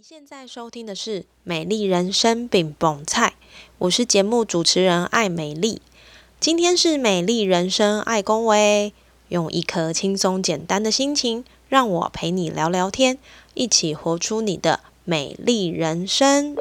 你现在收听的是《美丽人生饼蹦菜》，我是节目主持人艾美丽。今天是美丽人生爱恭维，用一颗轻松简单的心情，让我陪你聊聊天，一起活出你的美丽人生。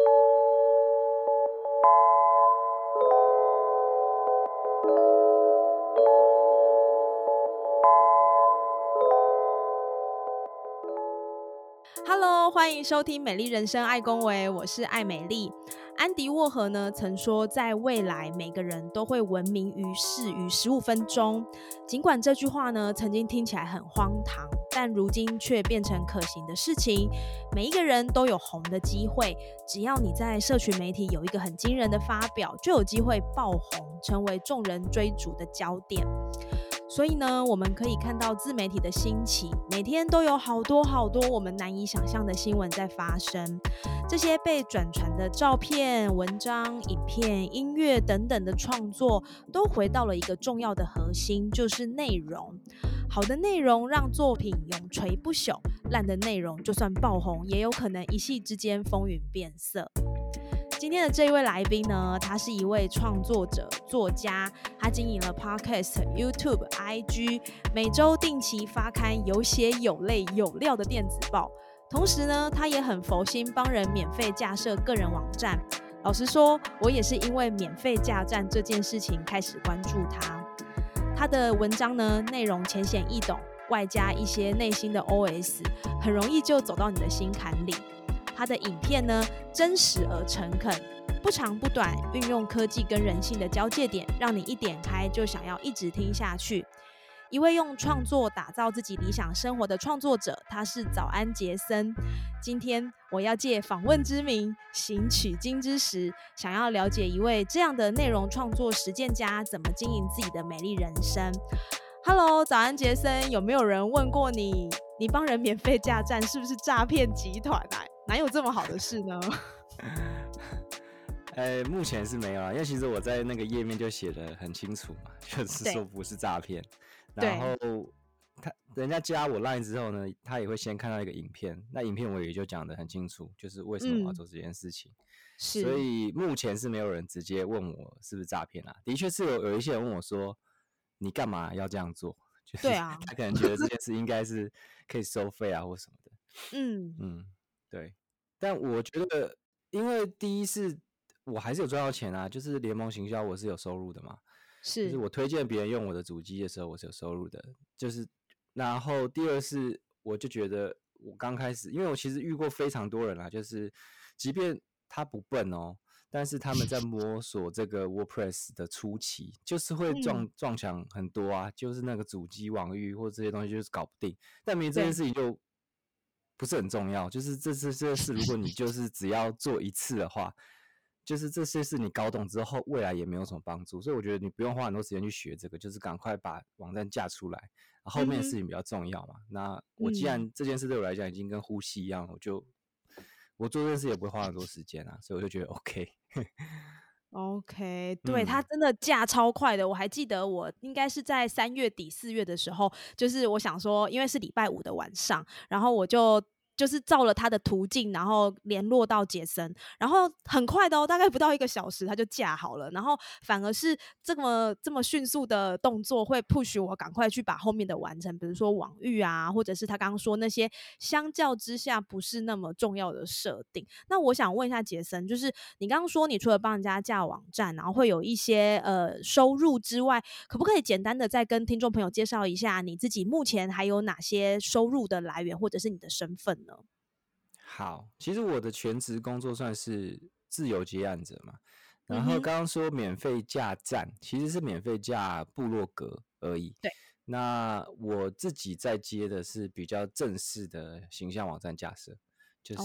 欢迎收听《美丽人生爱公维》，我是爱美丽。安迪沃荷呢曾说，在未来每个人都会闻名于世于十五分钟。尽管这句话呢曾经听起来很荒唐，但如今却变成可行的事情。每一个人都有红的机会，只要你在社群媒体有一个很惊人的发表，就有机会爆红，成为众人追逐的焦点。所以呢，我们可以看到自媒体的兴起，每天都有好多好多我们难以想象的新闻在发生。这些被转传的照片、文章、影片、音乐等等的创作，都回到了一个重要的核心，就是内容。好的内容让作品永垂不朽，烂的内容就算爆红，也有可能一夕之间风云变色。今天的这一位来宾呢，他是一位创作者、作家，他经营了 Podcast、YouTube、IG，每周定期发刊有血有泪有料的电子报。同时呢，他也很佛心，帮人免费架设个人网站。老实说，我也是因为免费架站这件事情开始关注他。他的文章呢，内容浅显易懂，外加一些内心的 OS，很容易就走到你的心坎里。他的影片呢，真实而诚恳，不长不短，运用科技跟人性的交界点，让你一点开就想要一直听下去。一位用创作打造自己理想生活的创作者，他是早安杰森。今天我要借访问之名，行取经之实，想要了解一位这样的内容创作实践家怎么经营自己的美丽人生。Hello，早安杰森，有没有人问过你，你帮人免费架站是不是诈骗集团啊？哪有这么好的事呢？呃，目前是没有啊，因为其实我在那个页面就写的很清楚嘛，就是说不是诈骗。然后他人家加我 line 之后呢，他也会先看到一个影片，那影片我也就讲的很清楚，就是为什么我要做这件事情。是，所以目前是没有人直接问我是不是诈骗啊。的确是有有一些人问我说，你干嘛要这样做？对啊，他可能觉得这件事应该是可以收费啊，或什么的。嗯嗯。对，但我觉得，因为第一是，我还是有赚到钱啊，就是联盟行销我是有收入的嘛，是，就是我推荐别人用我的主机的时候我是有收入的，就是，然后第二是，我就觉得我刚开始，因为我其实遇过非常多人啦，就是即便他不笨哦，但是他们在摸索这个 WordPress 的初期，就是会撞撞墙很多啊，就是那个主机网域或这些东西就是搞不定，但没这件事情就。不是很重要，就是这这这事，如果你就是只要做一次的话，就是这些事你搞懂之后，未来也没有什么帮助。所以我觉得你不用花很多时间去学这个，就是赶快把网站架出来，后面的事情比较重要嘛。那我既然这件事对我来讲已经跟呼吸一样，我就我做这件事也不会花很多时间啊，所以我就觉得 OK。OK，对他真的价超快的。我还记得我应该是在三月底四月的时候，就是我想说，因为是礼拜五的晚上，然后我就。就是照了他的途径，然后联络到杰森，然后很快的哦，大概不到一个小时他就架好了，然后反而是这么这么迅速的动作会 push 我赶快去把后面的完成，比如说网域啊，或者是他刚刚说那些相较之下不是那么重要的设定。那我想问一下杰森，就是你刚刚说你除了帮人家架网站，然后会有一些呃收入之外，可不可以简单的再跟听众朋友介绍一下你自己目前还有哪些收入的来源，或者是你的身份？好，其实我的全职工作算是自由接案者嘛。然后刚刚说免费架站，其实是免费架部落格而已。对，那我自己在接的是比较正式的形象网站架设，就是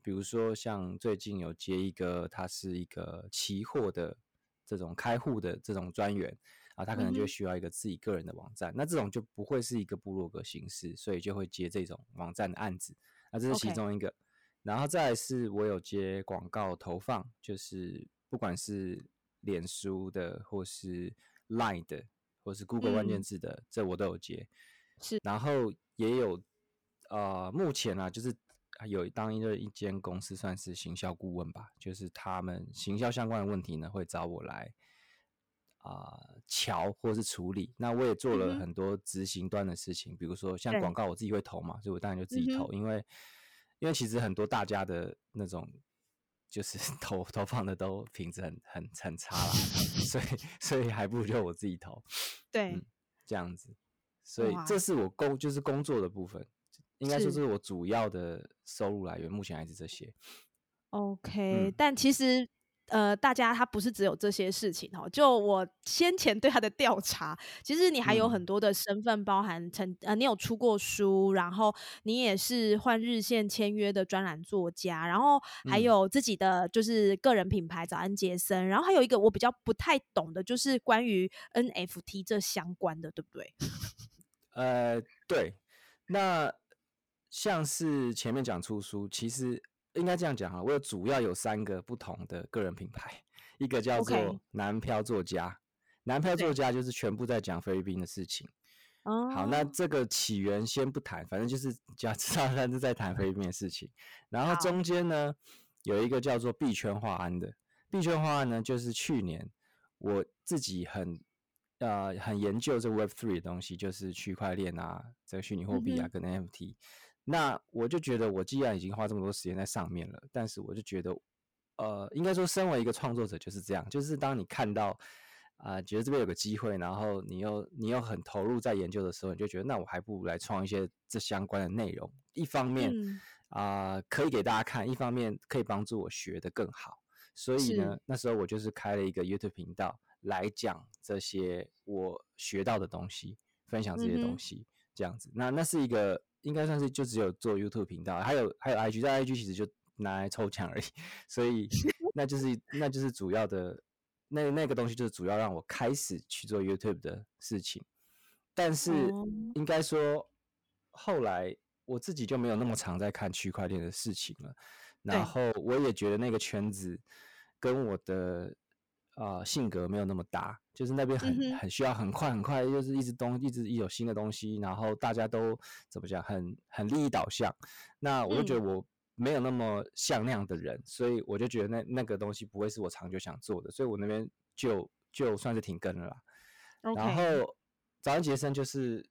比如说像最近有接一个，它是一个期货的这种开户的这种专员啊，他可能就需要一个自己个人的网站，那这种就不会是一个部落格形式，所以就会接这种网站的案子。那这是其中一个，然后再是我有接广告投放，就是不管是脸书的，或是 Line 的，或是 Google 关键字的，这我都有接。是，然后也有，呃，目前啊，就是有当一个一间公司算是行销顾问吧，就是他们行销相关的问题呢，会找我来啊瞧或是处理。那我也做了很多执行端的事情，比如说像广告，我自己会投嘛，所以我当然就自己投，因为因为其实很多大家的那种就是 投投放的都品质很很很差啦，所以所以还不如就我自己投，对，这样子。所以这是我工就是工作的部分，应该说是。我主要的收入来源，目前还是这些。OK，但其实呃，大家他不是只有这些事情哦。就我先前对他的调查，其实你还有很多的身份，包含曾呃，你有出过书，然后你也是换日线签约的专栏作家，然后还有自己的就是个人品牌早安杰森，然后还有一个我比较不太懂的，就是关于 NFT 这相关的，对不对？呃，对，那像是前面讲出书，其实应该这样讲哈，我有主要有三个不同的个人品牌，一个叫做南漂作家，南漂作家就是全部在讲菲律宾的事情。哦，好，那这个起源先不谈，反正就是只要知道他是在谈菲律宾的事情。然后中间呢，有一个叫做币圈化安的，币圈化安呢，就是去年我自己很。呃，很研究这 Web Three 的东西，就是区块链啊，这个虚拟货币啊，跟 NFT。那我就觉得，我既然已经花这么多时间在上面了，但是我就觉得，呃，应该说，身为一个创作者就是这样，就是当你看到啊，觉得这边有个机会，然后你又你又很投入在研究的时候，你就觉得，那我还不如来创一些这相关的内容。一方面啊，可以给大家看；一方面可以帮助我学得更好。所以呢，那时候我就是开了一个 YouTube 频道。来讲这些我学到的东西，分享这些东西，这样子。那那是一个应该算是就只有做 YouTube 频道，还有还有 IG，在 IG 其实就拿来抽奖而已。所以 那就是那就是主要的那那个东西，就是主要让我开始去做 YouTube 的事情。但是应该说后来我自己就没有那么常在看区块链的事情了。然后我也觉得那个圈子跟我的。啊，性格没有那么搭，就是那边很很需要很快很快，就是一直东一直一有新的东西，然后大家都怎么讲，很很利益导向。那我就觉得我没有那么像那样的人，所以我就觉得那那个东西不会是我长久想做的，所以我那边就就算是停更了啦。然后早安杰森就是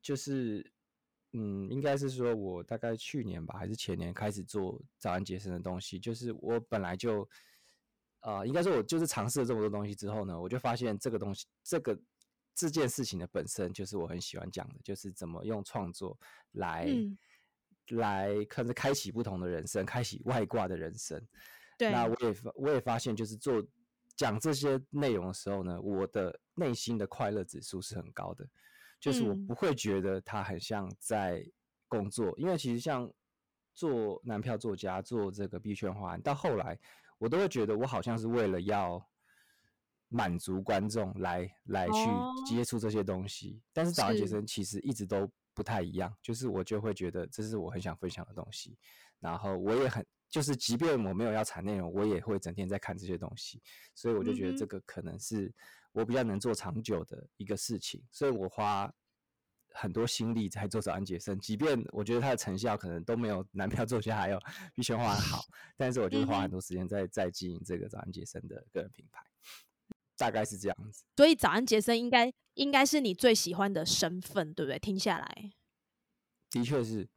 就是嗯，应该是说我大概去年吧，还是前年开始做早安杰森的东西，就是我本来就。啊，应该说，我就是尝试了这么多东西之后呢，我就发现这个东西，这个这件事情的本身就是我很喜欢讲的，就是怎么用创作来来可能开启不同的人生，开启外挂的人生。对，那我也我也发现，就是做讲这些内容的时候呢，我的内心的快乐指数是很高的，就是我不会觉得它很像在工作，因为其实像做男票作家，做这个币圈化，到后来。我都会觉得我好像是为了要满足观众来来去接触这些东西，但是早安杰森其实一直都不太一样，就是我就会觉得这是我很想分享的东西，然后我也很就是即便我没有要产内容，我也会整天在看这些东西，所以我就觉得这个可能是我比较能做长久的一个事情，所以我花。很多心力在做早安杰森，即便我觉得他的成效可能都没有男票作家还有玉轩花好，但是我就是花很多时间在在经营这个早安杰森的个人品牌，大概是这样子。所以早安杰森应该应该是你最喜欢的身份，对不对？听下来，的确是。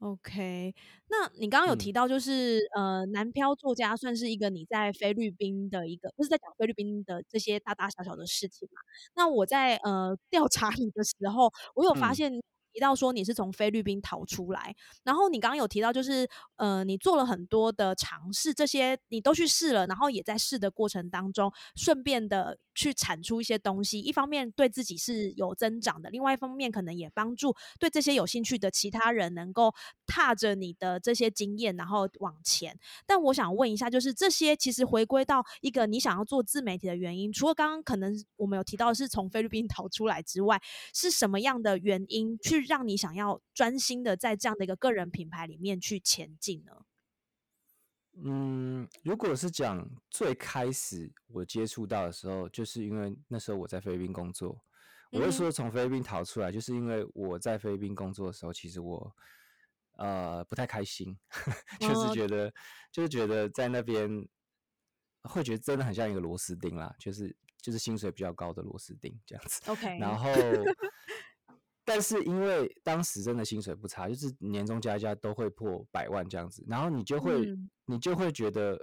OK，那你刚刚有提到，就是呃，南漂作家算是一个你在菲律宾的一个，就是在讲菲律宾的这些大大小小的事情嘛。那我在呃调查你的时候，我有发现。提到说你是从菲律宾逃出来，然后你刚刚有提到就是呃，你做了很多的尝试，这些你都去试了，然后也在试的过程当中，顺便的去产出一些东西。一方面对自己是有增长的，另外一方面可能也帮助对这些有兴趣的其他人能够踏着你的这些经验，然后往前。但我想问一下，就是这些其实回归到一个你想要做自媒体的原因，除了刚刚可能我们有提到是从菲律宾逃出来之外，是什么样的原因去？让你想要专心的在这样的一个个人品牌里面去前进呢？嗯，如果是讲最开始我接触到的时候，就是因为那时候我在菲律宾工作。我就说从菲律宾逃出来，就是因为我在菲律宾工作的时候，其实我呃不太开心，就是觉得就是觉得在那边会觉得真的很像一个螺丝钉啦，就是就是薪水比较高的螺丝钉这样子。OK，然后。但是因为当时真的薪水不差，就是年终加一加都会破百万这样子，然后你就会你就会觉得，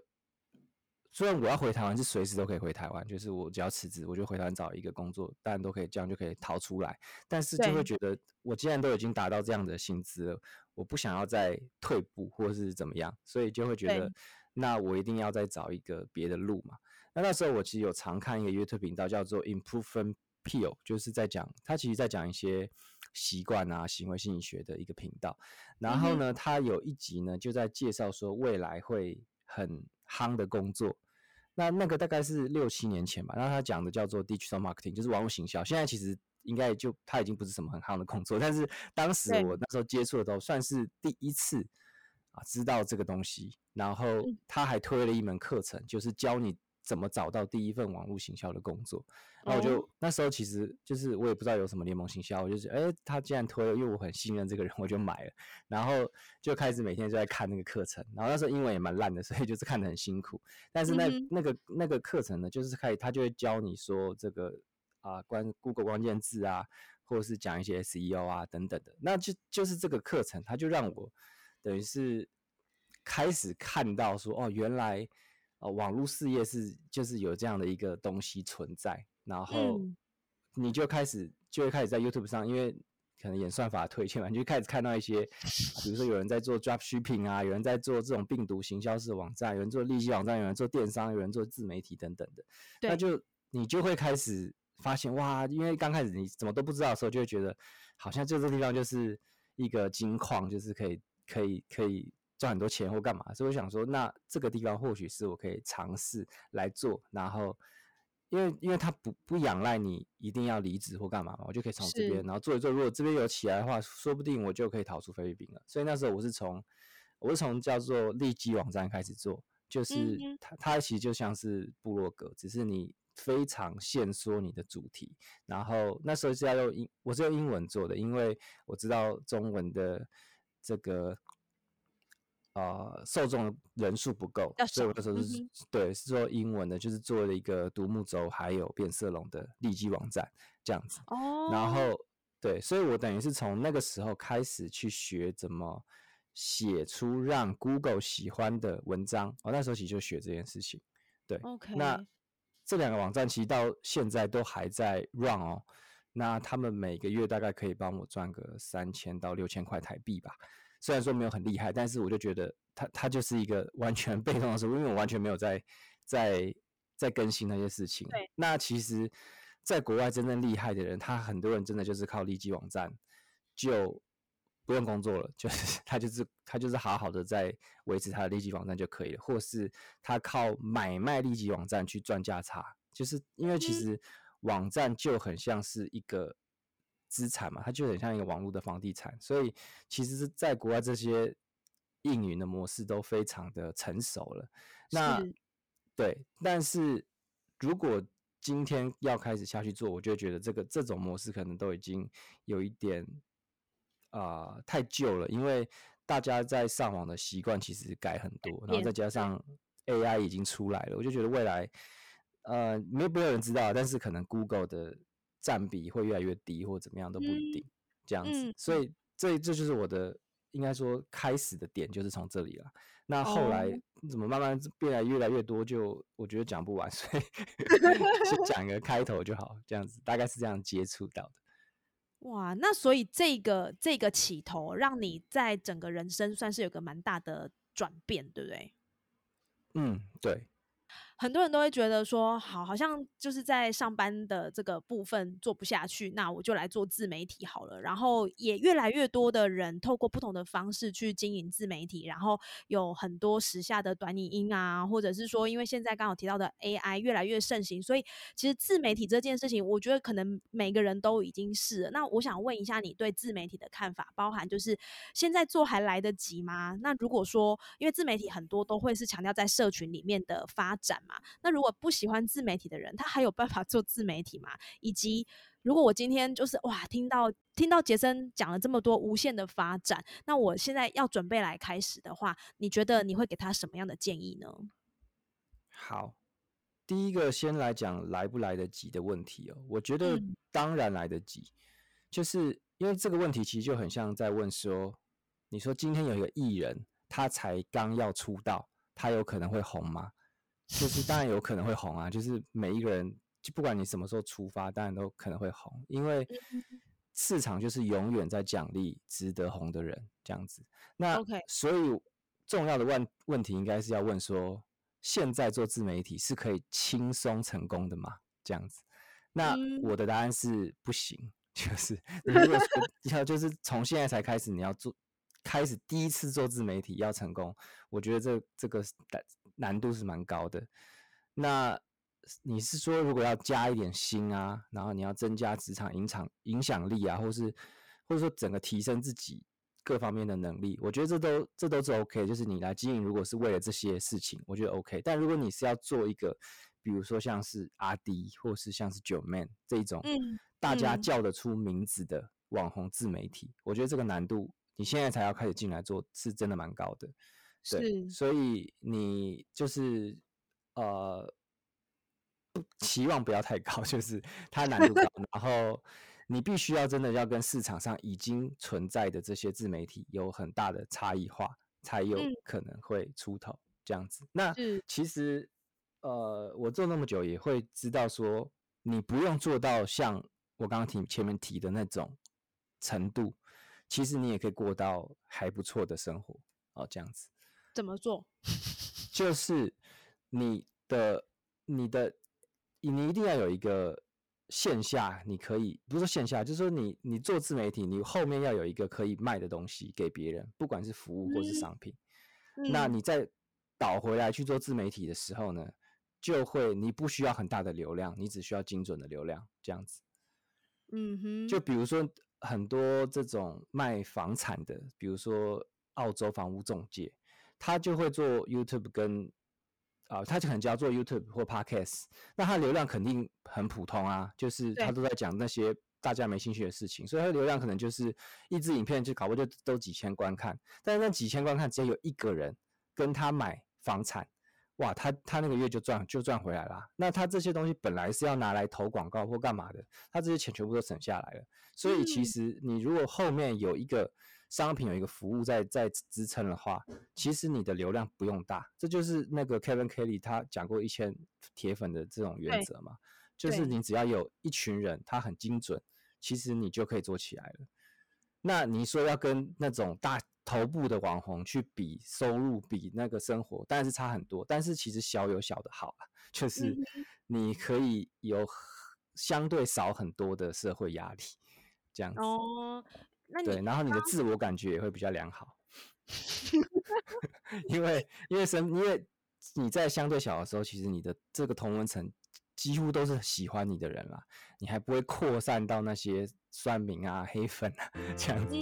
虽然我要回台湾是随时都可以回台湾，就是我只要辞职我就回台湾找一个工作，当然都可以这样就可以逃出来，但是就会觉得我既然都已经达到这样的薪资了，我不想要再退步或是怎么样，所以就会觉得那我一定要再找一个别的路嘛。那那时候我其实有常看一个 YouTube 频道叫做 Improvement Peel，就是在讲他其实在讲一些。习惯啊，行为心理学的一个频道，然后呢，他有一集呢就在介绍说未来会很夯的工作，那那个大概是六七年前吧，然后他讲的叫做 digital marketing，就是网络行销。现在其实应该就他已经不是什么很夯的工作，但是当时我那时候接触的时候算是第一次啊知道这个东西，然后他还推了一门课程，就是教你。怎么找到第一份网络行销的工作？然后我就那时候其实就是我也不知道有什么联盟行销，我就是哎，他既然推了，因为我很信任这个人，我就买了。然后就开始每天就在看那个课程。然后那时候英文也蛮烂的，所以就是看得很辛苦。但是那那个那个课程呢，就是可以他就会教你说这个啊关 Google 关键字啊，或者是讲一些 SEO 啊等等的。那就就是这个课程，他就让我等于是开始看到说哦，原来。哦，网络事业是就是有这样的一个东西存在，然后你就开始就会开始在 YouTube 上，因为可能演算法推荐嘛，你就开始看到一些，比如说有人在做 Drop Shipping 啊，有人在做这种病毒行销式网站，有人做利息网站，有人做电商，有人做自媒体等等的，那就你就会开始发现哇，因为刚开始你怎么都不知道的时候，就会觉得好像就这地方就是一个金矿，就是可以可以可以。赚很多钱或干嘛，所以我想说，那这个地方或许是我可以尝试来做。然后，因为因为它不不仰赖你一定要离职或干嘛嘛，我就可以从这边，然后做一做。如果这边有起来的话，说不定我就可以逃出菲律宾了。所以那时候我是从我是从叫做利基网站开始做，就是它它其实就像是部落格，只是你非常限缩你的主题。然后那时候是要用英，我是用英文做的，因为我知道中文的这个。呃，受众人数不够，所以我那时候是对是做英文的，就是做了一个独木舟还有变色龙的利基网站这样子。哦。然后对，所以我等于是从那个时候开始去学怎么写出让 Google 喜欢的文章。我那时候其实就学这件事情。对。OK。那这两个网站其实到现在都还在 run 哦。那他们每个月大概可以帮我赚个三千到六千块台币吧。虽然说没有很厉害，但是我就觉得他他就是一个完全被动的事物，因为我完全没有在在在更新那些事情。对，那其实，在国外真正厉害的人，他很多人真的就是靠利基网站就不用工作了，就是他就是他就是好好的在维持他的利基网站就可以了，或是他靠买卖利基网站去赚价差，就是因为其实网站就很像是一个。资产嘛，它就很像一个网络的房地产，所以其实是在国外这些运营的模式都非常的成熟了。那对，但是如果今天要开始下去做，我就觉得这个这种模式可能都已经有一点啊太旧了，因为大家在上网的习惯其实改很多，然后再加上 AI 已经出来了，我就觉得未来呃没有没有人知道，但是可能 Google 的。占比会越来越低，或怎么样都不一定这样子，所以这这就是我的应该说开始的点，就是从这里了。那后来怎么慢慢变得越来越多，就我觉得讲不完，所以 先讲一个开头就好，这样子大概是这样接触到的。哇，那所以这个这个起头，让你在整个人生算是有个蛮大的转变，对不对？嗯，对。很多人都会觉得说，好，好像就是在上班的这个部分做不下去，那我就来做自媒体好了。然后也越来越多的人透过不同的方式去经营自媒体，然后有很多时下的短影音啊，或者是说，因为现在刚好提到的 AI 越来越盛行，所以其实自媒体这件事情，我觉得可能每个人都已经是了。那我想问一下你对自媒体的看法，包含就是现在做还来得及吗？那如果说，因为自媒体很多都会是强调在社群里面的发展。嘛？那如果不喜欢自媒体的人，他还有办法做自媒体吗？以及如果我今天就是哇，听到听到杰森讲了这么多无限的发展，那我现在要准备来开始的话，你觉得你会给他什么样的建议呢？好，第一个先来讲来不来得及的问题哦。我觉得当然来得及，就是因为这个问题其实就很像在问说，你说今天有一个艺人，他才刚要出道，他有可能会红吗？就是当然有可能会红啊，就是每一个人。就不管你什么时候出发，当然都可能会红，因为市场就是永远在奖励值得红的人这样子。那所以重要的问问题应该是要问说，现在做自媒体是可以轻松成功的吗？这样子。那我的答案是不行，就是 如果说要就是从现在才开始你要做，开始第一次做自媒体要成功，我觉得这这个难难度是蛮高的。那你是说，如果要加一点薪啊，然后你要增加职场影响影响力啊，或是或者说整个提升自己各方面的能力，我觉得这都这都是 OK。就是你来经营，如果是为了这些事情，我觉得 OK。但如果你是要做一个，比如说像是阿迪，或是像是九 man 这一种，大家叫得出名字的网红自媒体，我觉得这个难度，你现在才要开始进来做，是真的蛮高的。对，所以你就是呃。期望不要太高，就是它难度高，然后你必须要真的要跟市场上已经存在的这些自媒体有很大的差异化，才有可能会出头这样子。那其实呃，我做那么久也会知道说，你不用做到像我刚刚提前面提的那种程度，其实你也可以过到还不错的生活哦，这样子。怎么做？就是你的你的。你一定要有一个线下，你可以不是说线下，就是说你你做自媒体，你后面要有一个可以卖的东西给别人，不管是服务或是商品。那你在倒回来去做自媒体的时候呢，就会你不需要很大的流量，你只需要精准的流量这样子。嗯哼，就比如说很多这种卖房产的，比如说澳洲房屋中介，他就会做 YouTube 跟。啊，他就可能就要做 YouTube 或 Podcast，那他流量肯定很普通啊，就是他都在讲那些大家没兴趣的事情，所以他流量可能就是一支影片就搞不就都几千观看，但是那几千观看只要有一个人跟他买房产，哇，他他那个月就赚就赚回来了。那他这些东西本来是要拿来投广告或干嘛的，他这些钱全部都省下来了。所以其实你如果后面有一个。商品有一个服务在在支撑的话，其实你的流量不用大，这就是那个 Kevin Kelly 他讲过一千铁粉的这种原则嘛，就是你只要有一群人，他很精准，其实你就可以做起来了。那你说要跟那种大头部的网红去比收入，比那个生活，当然是差很多。但是其实小有小的好啊，就是你可以有相对少很多的社会压力，这样子。对，然后你的自我感觉也会比较良好，因为因为生因为你在相对小的时候，其实你的这个同温层几乎都是喜欢你的人啦，你还不会扩散到那些酸民啊、黑粉啊 这样子。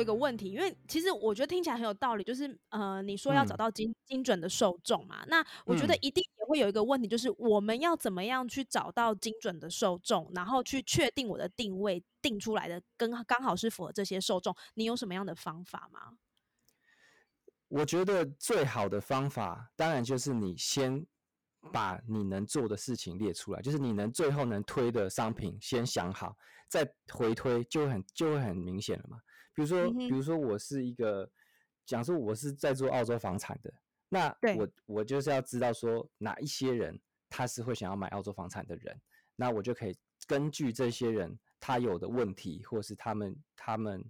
我一个问题，因为其实我觉得听起来很有道理，就是呃，你说要找到精精准的受众嘛，那我觉得一定也会有一个问题，就是我们要怎么样去找到精准的受众，然后去确定我的定位定出来的跟刚好是符合这些受众，你有什么样的方法吗？我觉得最好的方法，当然就是你先把你能做的事情列出来，就是你能最后能推的商品先想好，再回推就很就会很明显了嘛。比如说，比如说我是一个，讲说我是在做澳洲房产的，那我我就是要知道说哪一些人他是会想要买澳洲房产的人，那我就可以根据这些人他有的问题，或是他们他们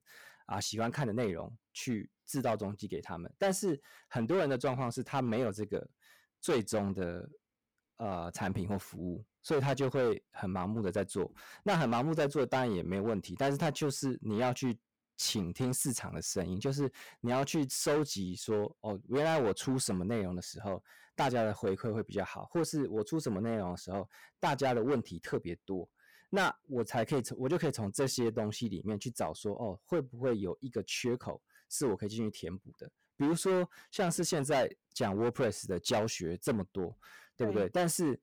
啊喜欢看的内容去制造中寄给他们。但是很多人的状况是他没有这个最终的呃产品或服务，所以他就会很盲目的在做。那很盲目在做当然也没有问题，但是他就是你要去。倾听市场的声音，就是你要去收集说，哦，原来我出什么内容的时候，大家的回馈会比较好，或是我出什么内容的时候，大家的问题特别多，那我才可以从我就可以从这些东西里面去找说，哦，会不会有一个缺口是我可以进去填补的？比如说像是现在讲 WordPress 的教学这么多，对不对？但是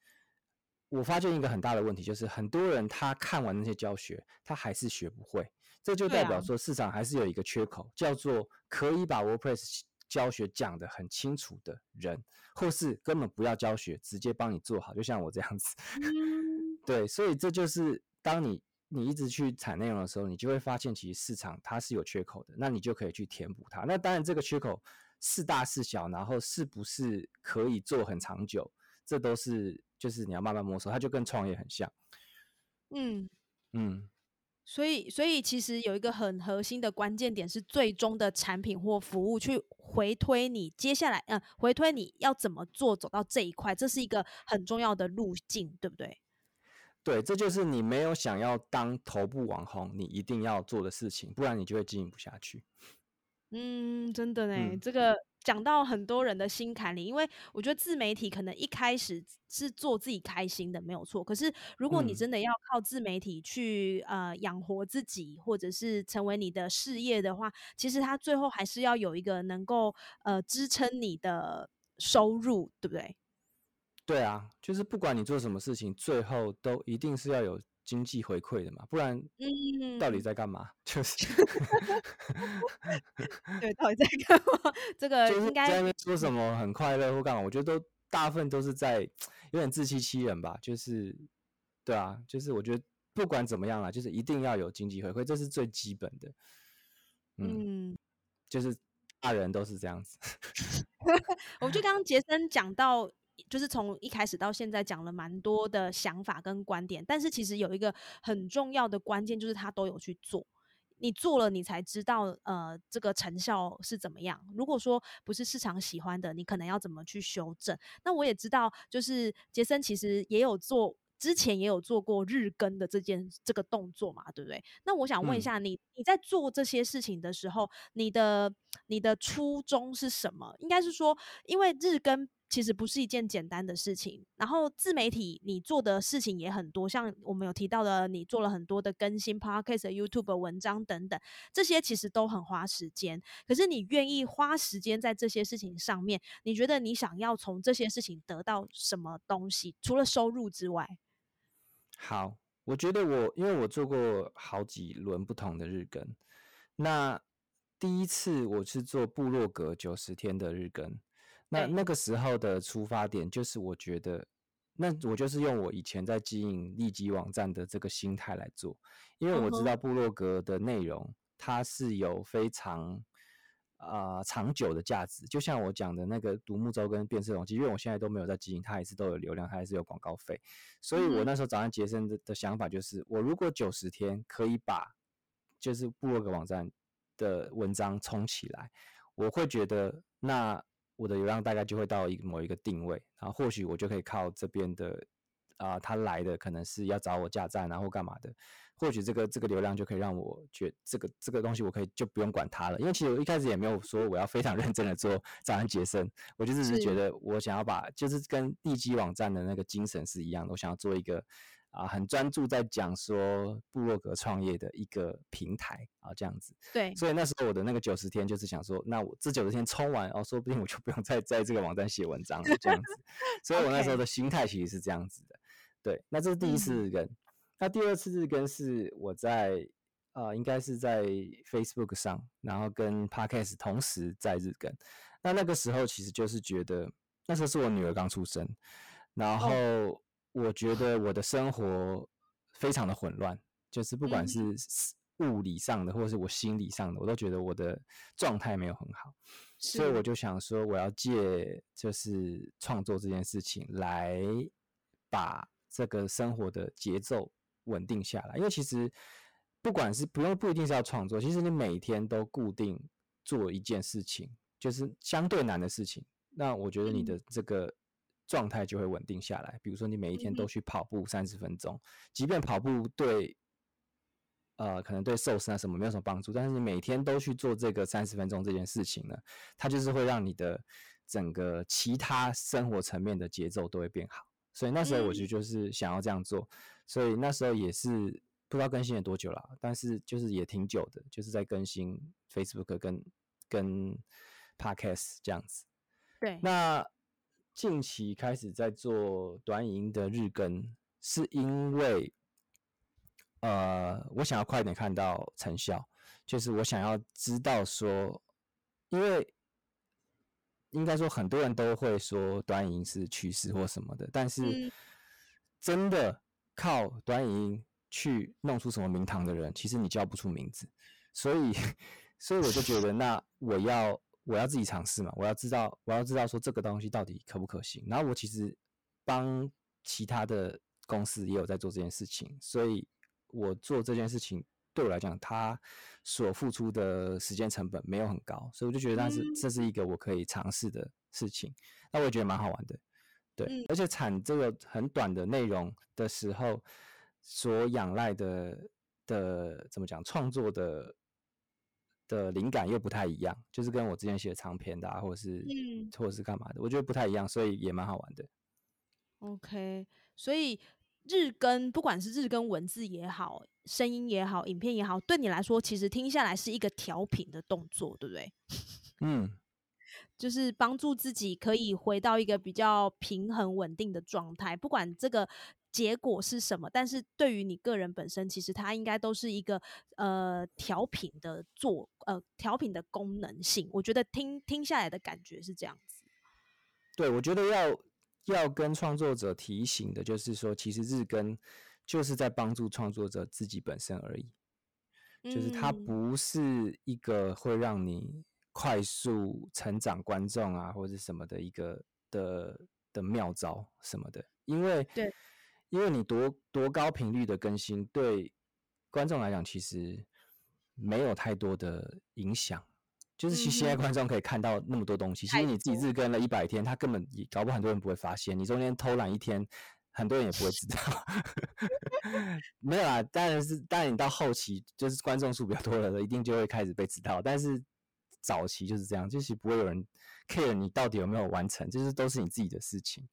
我发现一个很大的问题，就是很多人他看完那些教学，他还是学不会。这就代表说市场还是有一个缺口，叫做可以把 WordPress 教学讲得很清楚的人，或是根本不要教学，直接帮你做好，就像我这样子。对，所以这就是当你你一直去产内容的时候，你就会发现其实市场它是有缺口的，那你就可以去填补它。那当然这个缺口是大是小，然后是不是可以做很长久，这都是就是你要慢慢摸索，它就跟创业很像。嗯嗯。所以，所以其实有一个很核心的关键点是，最终的产品或服务去回推你接下来，嗯，回推你要怎么做走到这一块，这是一个很重要的路径，对不对？对，这就是你没有想要当头部网红，你一定要做的事情，不然你就会经营不下去。嗯，真的呢，这个。讲到很多人的心坎里，因为我觉得自媒体可能一开始是做自己开心的，没有错。可是如果你真的要靠自媒体去呃养活自己，或者是成为你的事业的话，其实它最后还是要有一个能够呃支撑你的收入，对不对？对啊，就是不管你做什么事情，最后都一定是要有。经济回馈的嘛，不然到底在干嘛？就是 对，到底在干嘛？这个应该在那边说什么很快乐或干嘛？我觉得都大部分都是在 有点自欺欺人吧。就是对啊，就是我觉得不管怎么样啦，就是一定要有经济回馈，这是最基本的。嗯，就是大人都是这样子。我就刚刚杰森讲到。就是从一开始到现在讲了蛮多的想法跟观点，但是其实有一个很重要的关键，就是他都有去做。你做了，你才知道呃这个成效是怎么样。如果说不是市场喜欢的，你可能要怎么去修正？那我也知道，就是杰森其实也有做，之前也有做过日更的这件这个动作嘛，对不对？那我想问一下你，你在做这些事情的时候，你的你的初衷是什么？应该是说，因为日更。其实不是一件简单的事情。然后自媒体你做的事情也很多，像我们有提到的，你做了很多的更新，podcast、YouTube 文章等等，这些其实都很花时间。可是你愿意花时间在这些事情上面，你觉得你想要从这些事情得到什么东西？除了收入之外？好，我觉得我因为我做过好几轮不同的日更，那第一次我是做部落格九十天的日更。那那个时候的出发点就是，我觉得，那我就是用我以前在经营利基网站的这个心态来做，因为我知道部落格的内容它是有非常啊长久的价值，就像我讲的那个独木舟跟变色龙，因为我现在都没有在经营，它还是都有流量，它还是有广告费，所以我那时候早上杰森的的想法就是，我如果九十天可以把就是部落格网站的文章冲起来，我会觉得那。我的流量大概就会到一个某一个定位，然后或许我就可以靠这边的啊，他来的可能是要找我架站，然后干嘛的，或许这个这个流量就可以让我觉这个这个东西我可以就不用管它了，因为其实我一开始也没有说我要非常 认真的做早安节生，我就只是觉得我想要把就是跟地基网站的那个精神是一样的，我想要做一个。啊，很专注在讲说部落格创业的一个平台啊，这样子。对。所以那时候我的那个九十天就是想说，那我这九十天冲完，哦，说不定我就不用再在这个网站写文章了，这样子。所以我那时候的心态其实是这样子的。对。那这是第一次日更。那第二次日更是我在啊，应该是在 Facebook 上，然后跟 Podcast 同时在日更。那那个时候其实就是觉得，那时候是我女儿刚出生，然后。我觉得我的生活非常的混乱，就是不管是物理上的，或者是我心理上的，我都觉得我的状态没有很好，所以我就想说，我要借就是创作这件事情来把这个生活的节奏稳定下来。因为其实不管是不用不一定是要创作，其实你每天都固定做一件事情，就是相对难的事情，那我觉得你的这个。状态就会稳定下来。比如说，你每一天都去跑步三十分钟，即便跑步对呃，可能对瘦身啊什么没有什么帮助，但是你每天都去做这个三十分钟这件事情呢，它就是会让你的整个其他生活层面的节奏都会变好。所以那时候我就就是想要这样做，所以那时候也是不知道更新了多久了，但是就是也挺久的，就是在更新 Facebook 跟跟 Podcast 这样子。对，那近期开始在做短影音的日更，是因为。呃，我想要快点看到成效，就是我想要知道说，因为应该说很多人都会说短影音是趋势或什么的，但是真的靠短影音去弄出什么名堂的人，其实你叫不出名字，所以，所以我就觉得，那我要我要自己尝试嘛，我要知道我要知道说这个东西到底可不可行，然后我其实帮其他的公司也有在做这件事情，所以。我做这件事情对我来讲，它所付出的时间成本没有很高，所以我就觉得，但是这是一个我可以尝试的事情。那我也觉得蛮好玩的，对。而且产这个很短的内容的时候，所仰赖的的怎么讲，创作的的灵感又不太一样，就是跟我之前写的长篇的，或者是或者是干嘛的，我觉得不太一样，所以也蛮好玩的。OK，所以。日更，不管是日更文字也好，声音也好，影片也好，对你来说，其实听下来是一个调频的动作，对不对？嗯，就是帮助自己可以回到一个比较平衡稳定的状态。不管这个结果是什么，但是对于你个人本身，其实它应该都是一个呃调频的做呃调频的功能性。我觉得听听下来的感觉是这样子。对，我觉得要。要跟创作者提醒的，就是说，其实日更就是在帮助创作者自己本身而已，就是它不是一个会让你快速成长观众啊，或者什么的一个的的妙招什么的，因为对，因为你多多高频率的更新，对观众来讲其实没有太多的影响。就是其实现在观众可以看到那么多东西，其实你自己日更了一百天，他根本也搞不很多人不会发现，你中间偷懒一天，很多人也不会知道。没有啊，当然是当然你到后期就是观众数比较多了，一定就会开始被知道。但是早期就是这样，就是不会有人 care 你到底有没有完成，就是都是你自己的事情。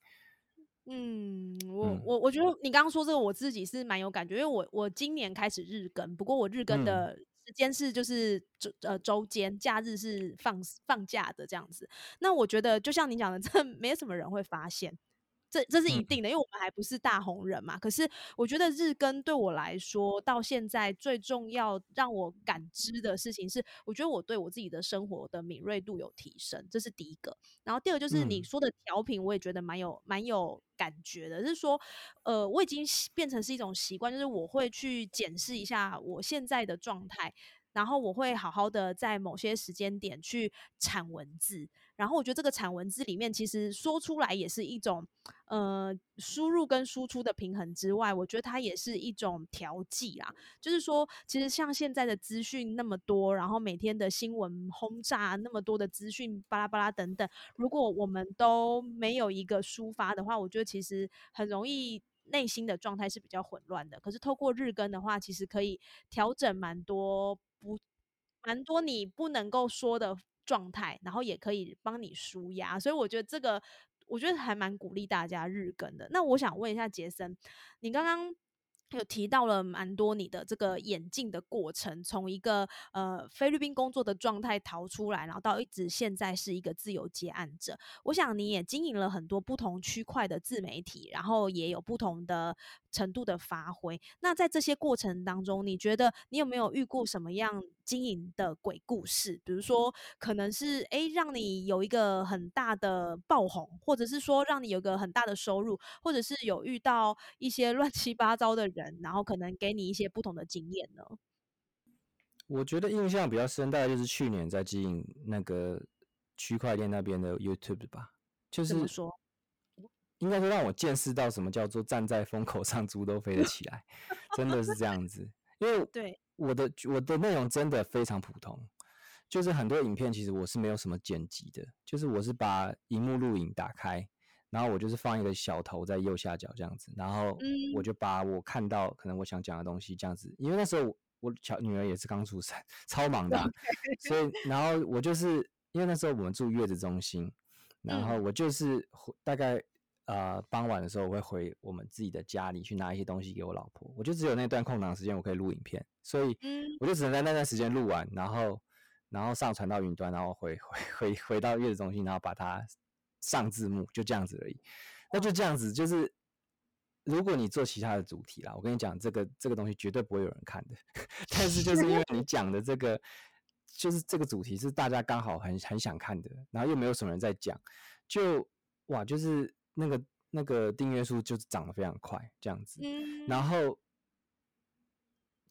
嗯，我我我觉得你刚刚说这个，我自己是蛮有感觉，因为我我今年开始日更，不过我日更的。时间是就是周呃周间，假日是放放假的这样子。那我觉得就像你讲的，这没什么人会发现，这这是一定的，因为我们还不是大红人嘛。可是我觉得日更对我来说，到现在最重要让我感知的事情是，我觉得我对我自己的生活的敏锐度有提升，这是第一个。然后第二个就是你说的调频，我也觉得蛮有蛮有。感觉的，是说，呃，我已经变成是一种习惯，就是我会去检视一下我现在的状态，然后我会好好的在某些时间点去产文字。然后我觉得这个产文字里面，其实说出来也是一种，呃，输入跟输出的平衡之外，我觉得它也是一种调剂啦。就是说，其实像现在的资讯那么多，然后每天的新闻轰炸那么多的资讯，巴拉巴拉等等，如果我们都没有一个抒发的话，我觉得其实很容易内心的状态是比较混乱的。可是透过日更的话，其实可以调整蛮多不蛮多你不能够说的。状态，然后也可以帮你舒压，所以我觉得这个，我觉得还蛮鼓励大家日更的。那我想问一下杰森，你刚刚。有提到了蛮多你的这个演进的过程，从一个呃菲律宾工作的状态逃出来，然后到一直现在是一个自由接案者。我想你也经营了很多不同区块的自媒体，然后也有不同的程度的发挥。那在这些过程当中，你觉得你有没有遇过什么样经营的鬼故事？比如说，可能是诶让你有一个很大的爆红，或者是说让你有个很大的收入，或者是有遇到一些乱七八糟的人。然后可能给你一些不同的经验呢。我觉得印象比较深，大概就是去年在经营那个区块链那边的 YouTube 吧。就是说，应该说让我见识到什么叫做站在风口上 猪都飞得起来，真的是这样子。因为对我的我的内容真的非常普通，就是很多影片其实我是没有什么剪辑的，就是我是把荧幕录影打开。然后我就是放一个小头在右下角这样子，然后我就把我看到可能我想讲的东西这样子，因为那时候我小女儿也是刚出生，超忙的，所以然后我就是因为那时候我们住月子中心，然后我就是大概呃傍晚的时候我会回我们自己的家里去拿一些东西给我老婆，我就只有那段空档时间我可以录影片，所以我就只能在那段时间录完，然后然后上传到云端，然后回回回回到月子中心，然后把它上字幕，就这样子而已。那就这样子，就是。如果你做其他的主题啦，我跟你讲，这个这个东西绝对不会有人看的。但是就是因为你讲的这个，就是这个主题是大家刚好很很想看的，然后又没有什么人在讲，就哇，就是那个那个订阅数就涨得非常快，这样子。嗯然后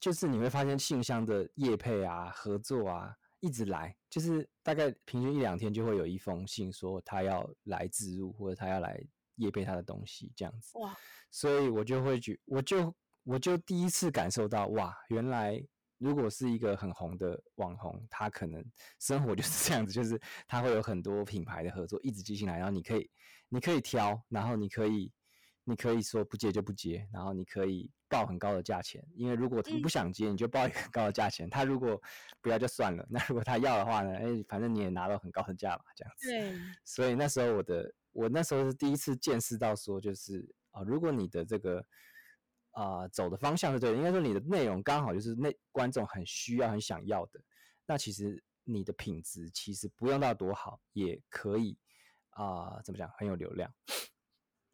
就是你会发现信箱的业配啊、合作啊一直来，就是大概平均一两天就会有一封信说他要来自入或者他要来业配他的东西这样子。哇。所以我就会觉，我就我就第一次感受到，哇，原来如果是一个很红的网红，他可能生活就是这样子，就是他会有很多品牌的合作一直寄进来，然后你可以你可以挑，然后你可以你可以说不接就不接，然后你可以报很高的价钱，因为如果你不想接，你就报一个很高的价钱，他如果不要就算了，那如果他要的话呢，哎，反正你也拿到很高的价嘛，这样子。对。所以那时候我的我那时候是第一次见识到说就是。啊，如果你的这个啊走的方向是对的，应该说你的内容刚好就是那观众很需要、很想要的，那其实你的品质其实不用到多好，也可以啊，怎么讲，很有流量。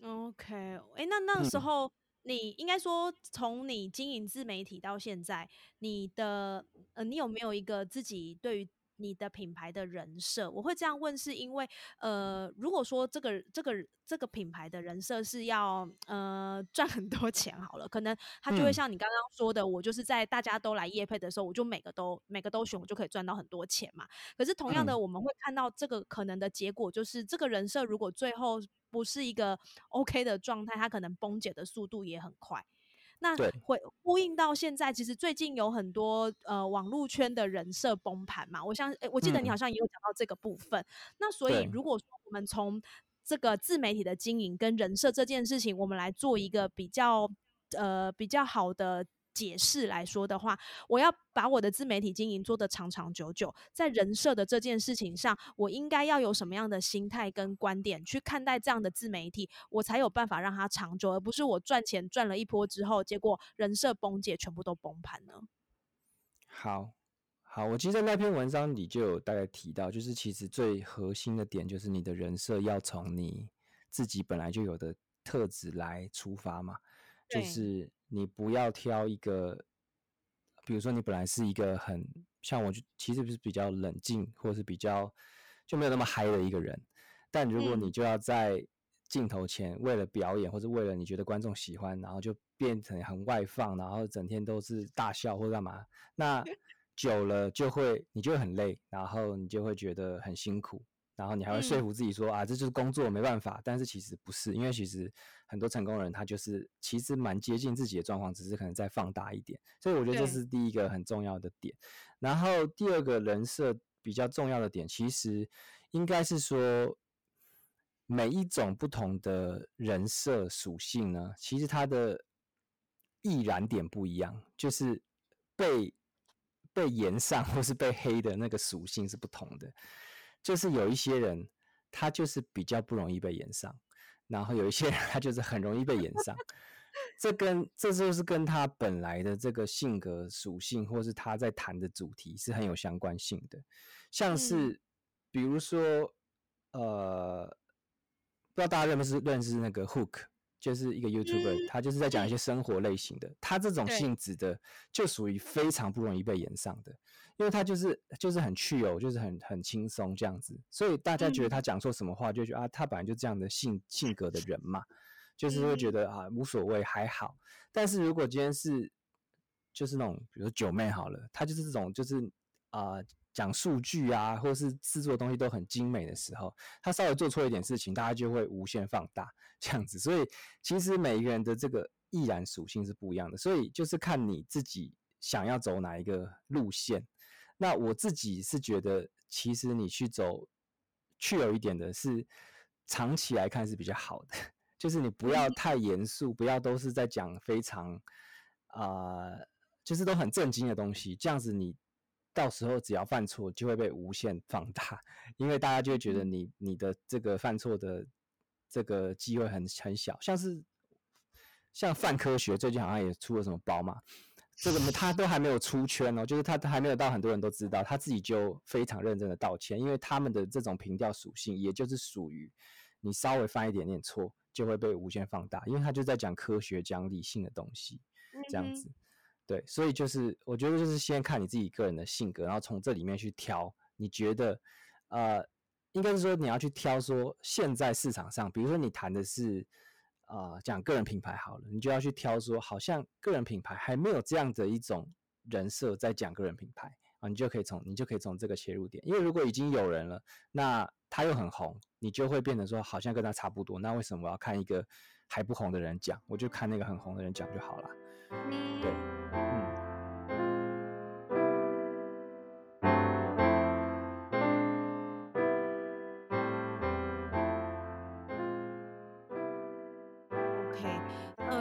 OK，哎，那那个时候你应该说从你经营自媒体到现在，你的呃，你有没有一个自己对于？你的品牌的人设，我会这样问，是因为，呃，如果说这个这个这个品牌的人设是要呃赚很多钱好了，可能他就会像你刚刚说的，我就是在大家都来夜配的时候，我就每个都每个都选，我就可以赚到很多钱嘛。可是同样的，我们会看到这个可能的结果，就是这个人设如果最后不是一个 OK 的状态，它可能崩解的速度也很快。那回呼应到现在，其实最近有很多呃网络圈的人设崩盘嘛。我相，我记得你好像也有讲到这个部分。那所以如果说我们从这个自媒体的经营跟人设这件事情，我们来做一个比较呃比较好的。解释来说的话，我要把我的自媒体经营做得长长久久，在人设的这件事情上，我应该要有什么样的心态跟观点去看待这样的自媒体，我才有办法让它长久，而不是我赚钱赚了一波之后，结果人设崩解，全部都崩盘呢？好，好，我其实那篇文章里就有大概提到，就是其实最核心的点就是你的人设要从你自己本来就有的特质来出发嘛，就是。你不要挑一个，比如说你本来是一个很像我，就其实是比较冷静，或者是比较就没有那么嗨的一个人。但如果你就要在镜头前为了表演，或者为了你觉得观众喜欢，然后就变成很外放，然后整天都是大笑或者干嘛，那久了就会你就会很累，然后你就会觉得很辛苦。然后你还会说服自己说啊，这就是工作，没办法。但是其实不是，因为其实很多成功人他就是其实蛮接近自己的状况，只是可能再放大一点。所以我觉得这是第一个很重要的点。然后第二个人设比较重要的点，其实应该是说每一种不同的人设属性呢，其实它的易燃点不一样，就是被被延上或是被黑的那个属性是不同的。就是有一些人，他就是比较不容易被演上，然后有一些人 他就是很容易被演上，这跟这就是跟他本来的这个性格属性，或是他在谈的主题是很有相关性的。像是比如说，呃，不知道大家认不认识认识那个 Hook。就是一个 YouTuber，他就是在讲一些生活类型的。他这种性质的，就属于非常不容易被演上的，因为他就是就是很趣有，就是很很轻松这样子。所以大家觉得他讲错什么话，就觉得啊，他本来就这样的性性格的人嘛，就是会觉得啊无所谓还好。但是如果今天是就是那种，比如说九妹好了，她就是这种就是啊。讲数据啊，或是制作东西都很精美的时候，他稍微做错一点事情，大家就会无限放大这样子。所以其实每一个人的这个易燃属性是不一样的，所以就是看你自己想要走哪一个路线。那我自己是觉得，其实你去走去有一点的是长期来看是比较好的，就是你不要太严肃，不要都是在讲非常啊。就是都很震惊的东西。这样子你到时候只要犯错，就会被无限放大，因为大家就会觉得你你的这个犯错的这个机会很很小，像是像泛科学最近好像也出了什么包嘛。这个他都还没有出圈哦，就是他还没有到很多人都知道，他自己就非常认真的道歉，因为他们的这种评调属性，也就是属于你稍微犯一点点错就会被无限放大，因为他就在讲科学讲理性的东西，这样子，对，所以就是我觉得就是先看你自己个人的性格，然后从这里面去挑，你觉得呃，应该是说你要去挑说现在市场上，比如说你谈的是。啊，讲个人品牌好了，你就要去挑说，好像个人品牌还没有这样的一种人设在讲个人品牌啊，你就可以从你就可以从这个切入点，因为如果已经有人了，那他又很红，你就会变成说好像跟他差不多，那为什么我要看一个还不红的人讲？我就看那个很红的人讲就好了，对。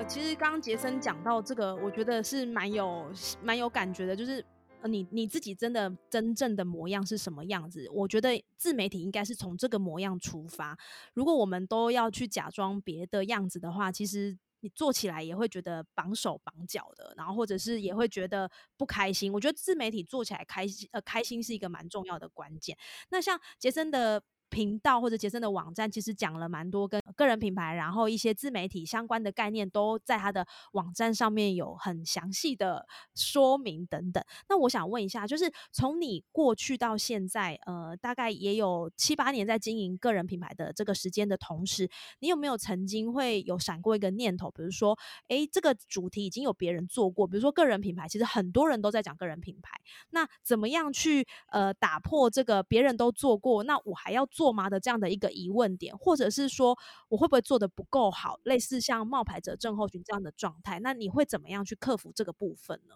其实刚刚杰森讲到这个，我觉得是蛮有蛮有感觉的，就是呃，你你自己真的真正的模样是什么样子？我觉得自媒体应该是从这个模样出发。如果我们都要去假装别的样子的话，其实你做起来也会觉得绑手绑脚的，然后或者是也会觉得不开心。我觉得自媒体做起来开心，呃，开心是一个蛮重要的关键。那像杰森的。频道或者杰森的网站其实讲了蛮多跟个人品牌，然后一些自媒体相关的概念都在他的网站上面有很详细的说明等等。那我想问一下，就是从你过去到现在，呃，大概也有七八年在经营个人品牌的这个时间的同时，你有没有曾经会有闪过一个念头，比如说，哎，这个主题已经有别人做过，比如说个人品牌，其实很多人都在讲个人品牌，那怎么样去呃打破这个别人都做过，那我还要？吗的这样的一个疑问点，或者是说我会不会做的不够好，类似像冒牌者症候群这样的状态，那你会怎么样去克服这个部分呢？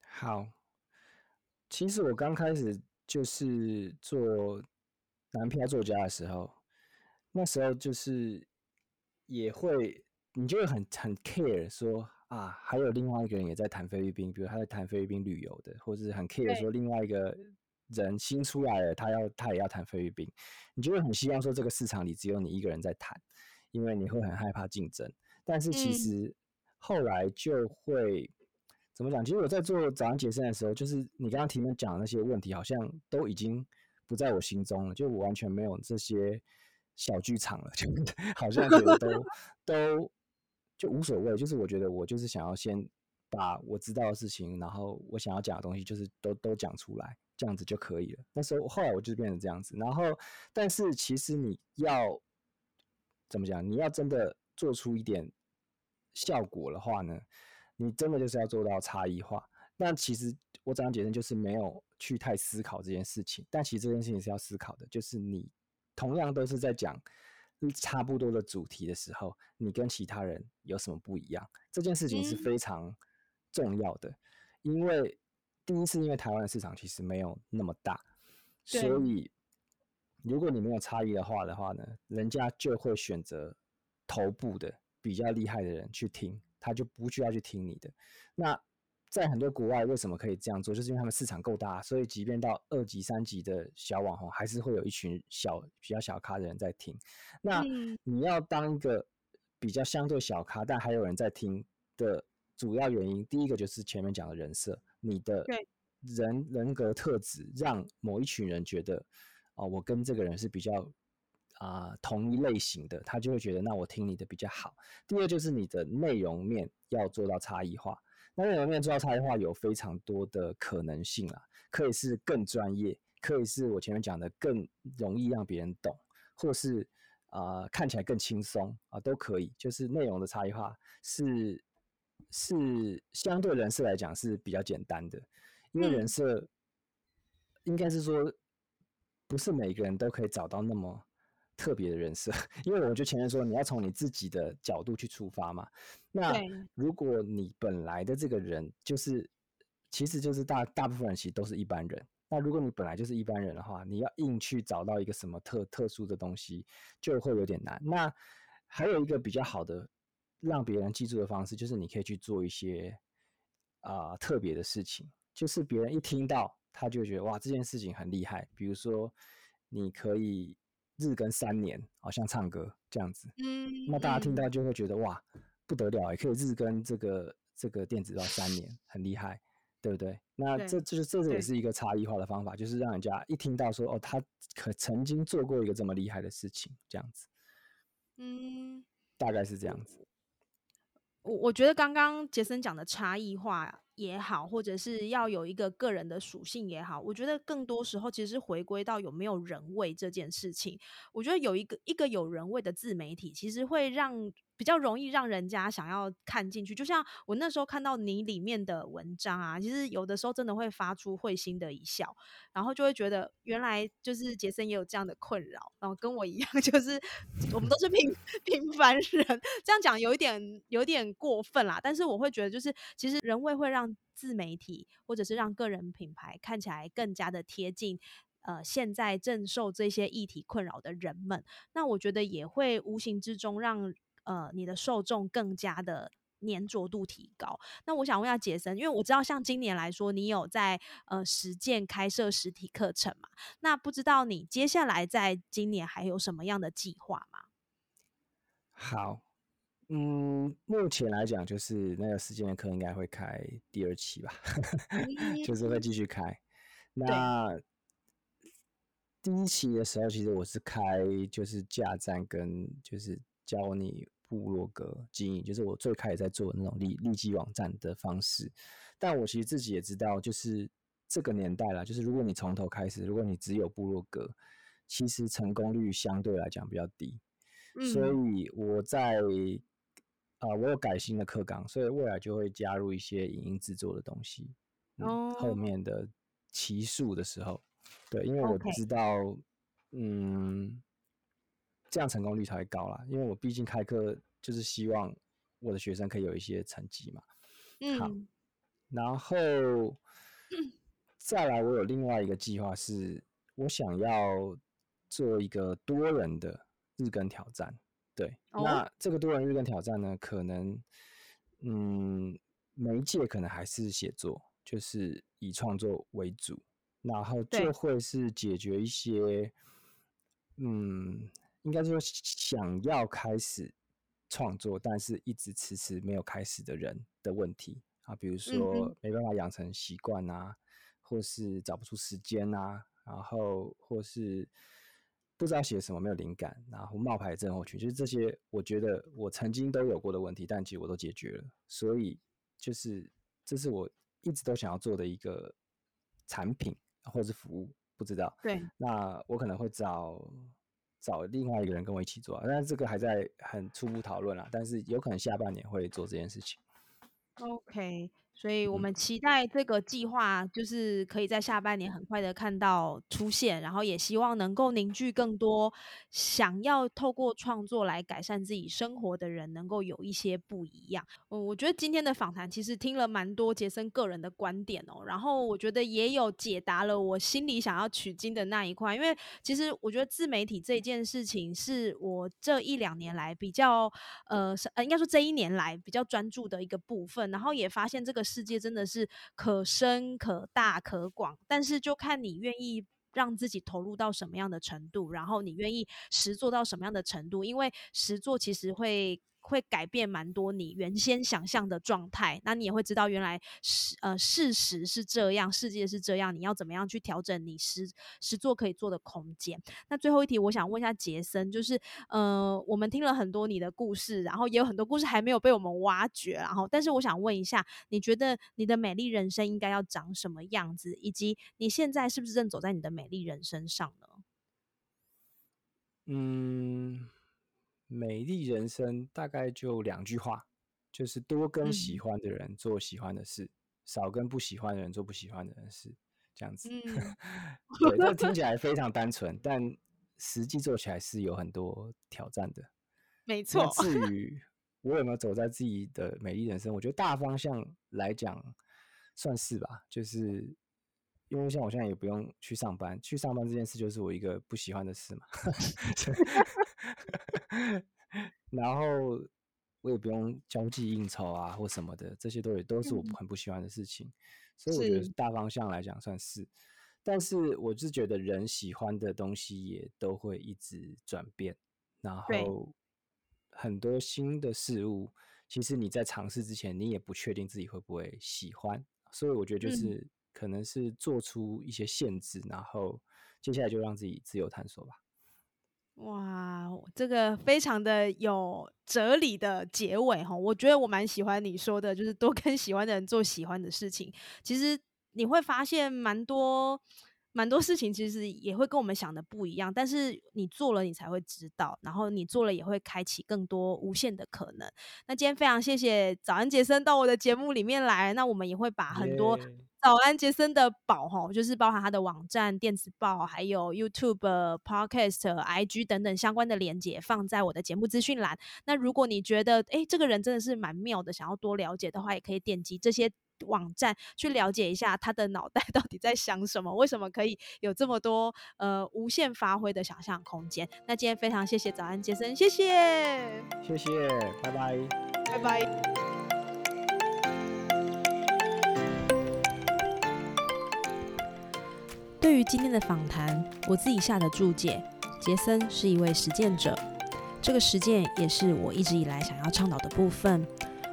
好，其实我刚开始就是做男票作家的时候，那时候就是也会，你就会很很 care 说啊，还有另外一个人也在谈菲律宾，比如他在谈菲律宾旅游的，或者是很 care 说另外一个。人新出来了，他要他也要谈菲律宾，你就会很希望说这个市场里只有你一个人在谈，因为你会很害怕竞争。但是其实后来就会怎么讲？其实我在做早上解释的时候，就是你刚刚前面讲的那些问题，好像都已经不在我心中了，就我完全没有这些小剧场了，就好像觉得都 都就无所谓。就是我觉得我就是想要先把我知道的事情，然后我想要讲的东西，就是都都讲出来。这样子就可以了。那时候后来我就变成这样子，然后但是其实你要怎么讲？你要真的做出一点效果的话呢，你真的就是要做到差异化。那其实我这样解释就是没有去太思考这件事情，但其实这件事情是要思考的，就是你同样都是在讲差不多的主题的时候，你跟其他人有什么不一样？这件事情是非常重要的，因为。第一是因为台湾的市场其实没有那么大，所以如果你没有差异的话的话呢，人家就会选择头部的比较厉害的人去听，他就不需要去听你的。那在很多国外为什么可以这样做？就是因为他们市场够大，所以即便到二级、三级的小网红，还是会有一群小比较小咖的人在听。那你要当一个比较相对小咖，但还有人在听的主要原因，第一个就是前面讲的人设。你的人人格特质让某一群人觉得，哦，我跟这个人是比较啊同一类型的，他就会觉得那我听你的比较好。第二就是你的内容面要做到差异化，那内容面做到差异化有非常多的可能性啊，可以是更专业，可以是我前面讲的更容易让别人懂，或是啊看起来更轻松啊都可以，就是内容的差异化是。是相对人设来讲是比较简单的，因为人设应该是说不是每个人都可以找到那么特别的人设，因为我就前面说你要从你自己的角度去出发嘛。那如果你本来的这个人就是，其实就是大大部分人其实都是一般人。那如果你本来就是一般人的话，你要硬去找到一个什么特特殊的东西，就会有点难。那还有一个比较好的。让别人记住的方式，就是你可以去做一些啊特别的事情，就是别人一听到，他就觉得哇这件事情很厉害。比如说，你可以日更三年，好像唱歌这样子，嗯，那大家听到就会觉得哇不得了，也可以日更这个这个电子到三年，很厉害，对不对？那这就是这也是一个差异化的方法，就是让人家一听到说哦，他可曾经做过一个这么厉害的事情，这样子，嗯，大概是这样子。我我觉得刚刚杰森讲的差异化也好，或者是要有一个个人的属性也好，我觉得更多时候其实是回归到有没有人味这件事情。我觉得有一个一个有人味的自媒体，其实会让。比较容易让人家想要看进去，就像我那时候看到你里面的文章啊，其实有的时候真的会发出会心的一笑，然后就会觉得原来就是杰森也有这样的困扰，然后跟我一样，就是我们都是平 平凡人，这样讲有一点有点过分啦，但是我会觉得就是其实人味会让自媒体或者是让个人品牌看起来更加的贴近呃现在正受这些议题困扰的人们，那我觉得也会无形之中让。呃，你的受众更加的粘着度提高。那我想问下杰森，因为我知道像今年来说，你有在呃实践开设实体课程嘛？那不知道你接下来在今年还有什么样的计划吗？好，嗯，目前来讲，就是那个实践的课应该会开第二期吧，就是会继续开。那第一期的时候，其实我是开就是架站跟就是教你。部落格经营就是我最开始在做的那种利利基网站的方式，但我其实自己也知道，就是这个年代啦，就是如果你从头开始，如果你只有部落格，其实成功率相对来讲比较低。所以我在啊，我有改新的课纲，所以未来就会加入一些影音制作的东西。哦。后面的期数的时候，对，因为我知道，嗯。这样成功率才会高啦，因为我毕竟开课就是希望我的学生可以有一些成绩嘛。嗯。好，然后 再来，我有另外一个计划，是我想要做一个多人的日更挑战。对。那这个多人日更挑战呢，可能嗯，媒介可能还是写作，就是以创作为主，然后就会是解决一些嗯。应该说，想要开始创作，但是一直迟迟没有开始的人的问题啊，比如说没办法养成习惯啊，或是找不出时间啊，然后或是不知道写什么没有灵感，然后冒牌症候群，就是这些，我觉得我曾经都有过的问题，但其实我都解决了，所以就是这是我一直都想要做的一个产品或者是服务，不知道。对，那我可能会找。找另外一个人跟我一起做，但是这个还在很初步讨论啦，但是有可能下半年会做这件事情。OK。所以我们期待这个计划，就是可以在下半年很快的看到出现，然后也希望能够凝聚更多想要透过创作来改善自己生活的人，能够有一些不一样。嗯，我觉得今天的访谈其实听了蛮多杰森个人的观点哦，然后我觉得也有解答了我心里想要取经的那一块，因为其实我觉得自媒体这件事情是我这一两年来比较呃呃，应该说这一年来比较专注的一个部分，然后也发现这个。世界真的是可深可大可广，但是就看你愿意让自己投入到什么样的程度，然后你愿意实做到什么样的程度，因为实做其实会。会改变蛮多你原先想象的状态，那你也会知道原来事呃事实是这样，世界是这样，你要怎么样去调整你实实做可以做的空间？那最后一题，我想问一下杰森，就是呃，我们听了很多你的故事，然后也有很多故事还没有被我们挖掘，然后但是我想问一下，你觉得你的美丽人生应该要长什么样子，以及你现在是不是正走在你的美丽人生上呢？嗯。美丽人生大概就两句话，就是多跟喜欢的人做喜欢的事，少跟不喜欢的人做不喜欢的人事，这样子。对，这听起来非常单纯，但实际做起来是有很多挑战的。没错。至 于我有没有走在自己的美丽人生，我觉得大方向来讲算是吧，就是因为像我现在也不用去上班，去上班这件事就是我一个不喜欢的事嘛。然后我也不用交际应酬啊或什么的，这些都也都是我很不喜欢的事情。所以我觉得大方向来讲算是，但是我是觉得人喜欢的东西也都会一直转变，然后很多新的事物，其实你在尝试之前，你也不确定自己会不会喜欢，所以我觉得就是可能是做出一些限制，然后接下来就让自己自由探索吧。哇，这个非常的有哲理的结尾哈，我觉得我蛮喜欢你说的，就是多跟喜欢的人做喜欢的事情。其实你会发现蛮多蛮多事情，其实也会跟我们想的不一样，但是你做了，你才会知道，然后你做了也会开启更多无限的可能。那今天非常谢谢早安杰森到我的节目里面来，那我们也会把很多。早安杰森的宝哈，就是包含他的网站、电子报，还有 YouTube、Podcast、IG 等等相关的连接，放在我的节目资讯栏。那如果你觉得哎，这个人真的是蛮妙的，想要多了解的话，也可以点击这些网站去了解一下他的脑袋 到底在想什么，为什么可以有这么多呃无限发挥的想象空间。那今天非常谢谢早安杰森，谢谢，谢谢，拜拜，拜拜。对于今天的访谈，我自己下的注解：杰森是一位实践者，这个实践也是我一直以来想要倡导的部分。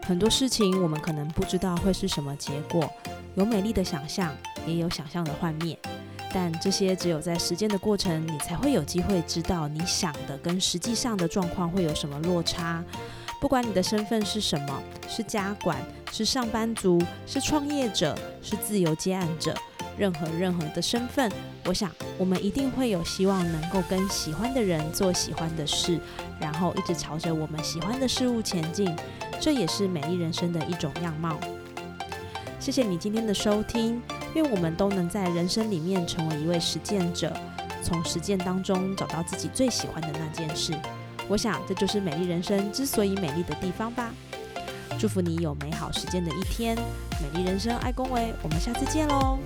很多事情我们可能不知道会是什么结果，有美丽的想象，也有想象的幻灭，但这些只有在实践的过程，你才会有机会知道你想的跟实际上的状况会有什么落差。不管你的身份是什么，是家管，是上班族，是创业者，是自由接案者。任何任何的身份，我想我们一定会有希望能够跟喜欢的人做喜欢的事，然后一直朝着我们喜欢的事物前进。这也是美丽人生的一种样貌。谢谢你今天的收听，愿我们都能在人生里面成为一位实践者，从实践当中找到自己最喜欢的那件事。我想这就是美丽人生之所以美丽的地方吧。祝福你有美好实践的一天，美丽人生爱恭维，我们下次见喽。